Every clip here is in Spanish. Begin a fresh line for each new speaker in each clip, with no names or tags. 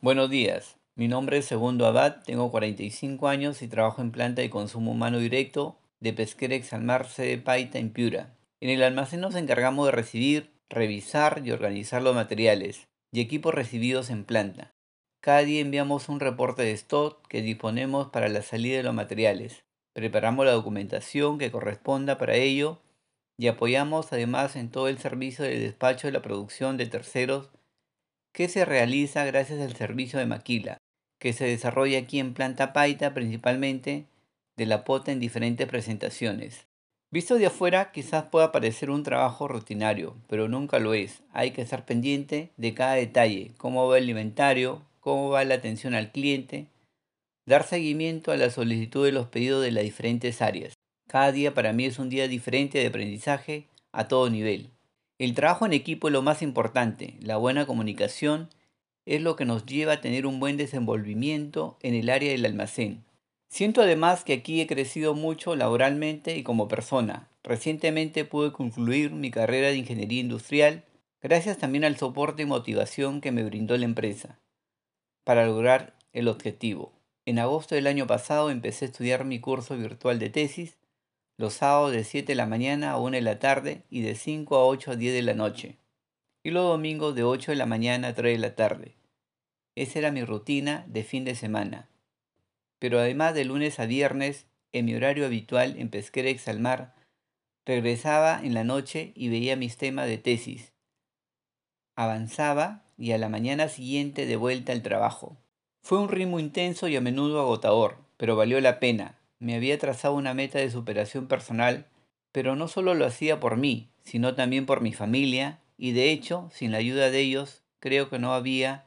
Buenos días, mi nombre es Segundo Abad, tengo 45 años y trabajo en planta de consumo humano directo de Pesquera Exalmar de Paita en Piura. En el almacén nos encargamos de recibir, revisar y organizar los materiales y equipos recibidos en planta. Cada día enviamos un reporte de stock que disponemos para la salida de los materiales. Preparamos la documentación que corresponda para ello y apoyamos además en todo el servicio de despacho de la producción de terceros que se realiza gracias al servicio de maquila, que se desarrolla aquí en Planta Paita principalmente de la pota en diferentes presentaciones. Visto de afuera quizás pueda parecer un trabajo rutinario, pero nunca lo es. Hay que estar pendiente de cada detalle, cómo va el inventario, cómo va la atención al cliente, dar seguimiento a la solicitud de los pedidos de las diferentes áreas. Cada día para mí es un día diferente de aprendizaje a todo nivel. El trabajo en equipo es lo más importante. La buena comunicación es lo que nos lleva a tener un buen desenvolvimiento en el área del almacén. Siento además que aquí he crecido mucho laboralmente y como persona. Recientemente pude concluir mi carrera de ingeniería industrial gracias también al soporte y motivación que me brindó la empresa para lograr el objetivo. En agosto del año pasado empecé a estudiar mi curso virtual de tesis los sábados de 7 de la mañana a 1 de la tarde y de 5 a 8 a 10 de la noche, y los domingos de 8 de la mañana a 3 de la tarde. Esa era mi rutina de fin de semana. Pero además de lunes a viernes, en mi horario habitual en Pesquera Exalmar, regresaba en la noche y veía mis temas de tesis. Avanzaba y a la mañana siguiente de vuelta al trabajo. Fue un ritmo intenso y a menudo agotador, pero valió la pena, me había trazado una meta de superación personal, pero no solo lo hacía por mí, sino también por mi familia, y de hecho, sin la ayuda de ellos, creo que no había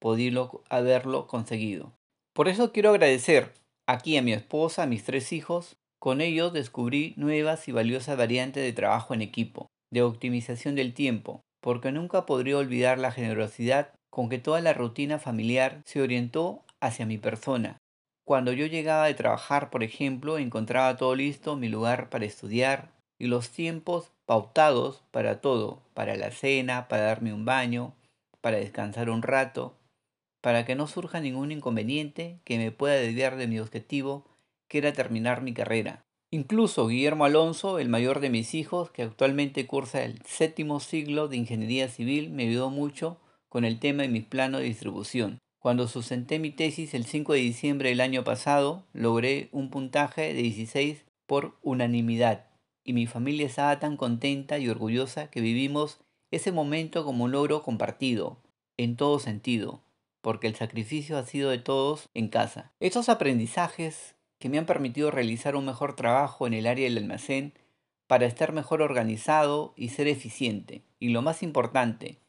podido haberlo conseguido. Por eso quiero agradecer aquí a mi esposa, a mis tres hijos, con ellos descubrí nuevas y valiosas variantes de trabajo en equipo, de optimización del tiempo, porque nunca podría olvidar la generosidad con que toda la rutina familiar se orientó hacia mi persona, cuando yo llegaba de trabajar, por ejemplo, encontraba todo listo, mi lugar para estudiar y los tiempos pautados para todo, para la cena, para darme un baño, para descansar un rato, para que no surja ningún inconveniente que me pueda desviar de mi objetivo, que era terminar mi carrera. Incluso Guillermo Alonso, el mayor de mis hijos, que actualmente cursa el séptimo siglo de Ingeniería Civil, me ayudó mucho con el tema de mi plano de distribución. Cuando sustenté mi tesis el 5 de diciembre del año pasado, logré un puntaje de 16 por unanimidad y mi familia estaba tan contenta y orgullosa que vivimos ese momento como un logro compartido, en todo sentido, porque el sacrificio ha sido de todos en casa. Estos aprendizajes que me han permitido realizar un mejor trabajo en el área del almacén para estar mejor organizado y ser eficiente. Y lo más importante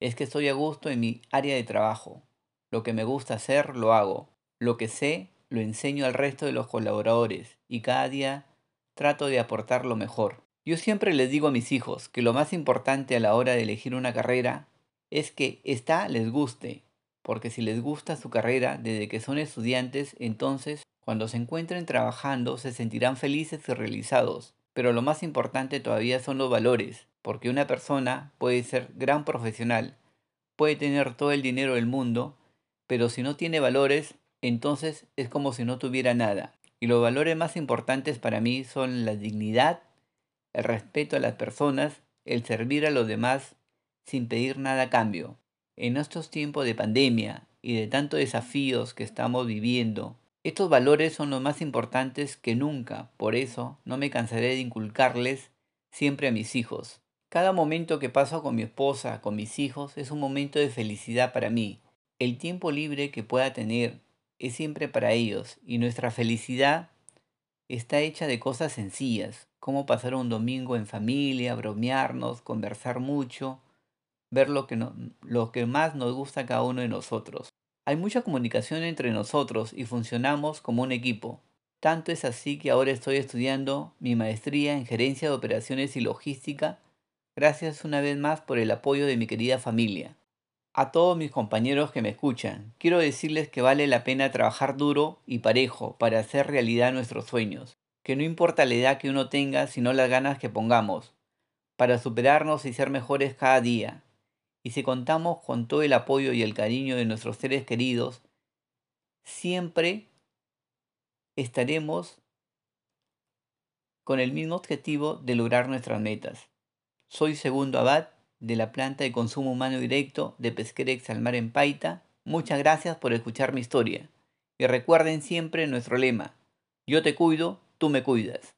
es que estoy a gusto en mi área de trabajo. Lo que me gusta hacer, lo hago. Lo que sé, lo enseño al resto de los colaboradores y cada día trato de aportar lo mejor. Yo siempre les digo a mis hijos que lo más importante a la hora de elegir una carrera es que ésta les guste, porque si les gusta su carrera desde que son estudiantes, entonces cuando se encuentren trabajando se sentirán felices y realizados. Pero lo más importante todavía son los valores, porque una persona puede ser gran profesional, puede tener todo el dinero del mundo, pero si no tiene valores, entonces es como si no tuviera nada. Y los valores más importantes para mí son la dignidad, el respeto a las personas, el servir a los demás sin pedir nada a cambio. En estos tiempos de pandemia y de tantos desafíos que estamos viviendo, estos valores son los más importantes que nunca. Por eso no me cansaré de inculcarles siempre a mis hijos. Cada momento que paso con mi esposa, con mis hijos, es un momento de felicidad para mí. El tiempo libre que pueda tener es siempre para ellos y nuestra felicidad está hecha de cosas sencillas, como pasar un domingo en familia, bromearnos, conversar mucho, ver lo que, que más nos gusta a cada uno de nosotros. Hay mucha comunicación entre nosotros y funcionamos como un equipo. Tanto es así que ahora estoy estudiando mi maestría en gerencia de operaciones y logística, gracias una vez más por el apoyo de mi querida familia. A todos mis compañeros que me escuchan, quiero decirles que vale la pena trabajar duro y parejo para hacer realidad nuestros sueños, que no importa la edad que uno tenga, sino las ganas que pongamos, para superarnos y ser mejores cada día. y si contamos con todo el apoyo y el cariño de nuestros seres queridos, siempre estaremos con el mismo objetivo de lograr nuestras metas. Soy Segundo Abad de la planta de consumo humano directo de Pesquerex al Mar en Paita. Muchas gracias por escuchar mi historia. Y recuerden siempre nuestro lema, yo te cuido, tú me cuidas.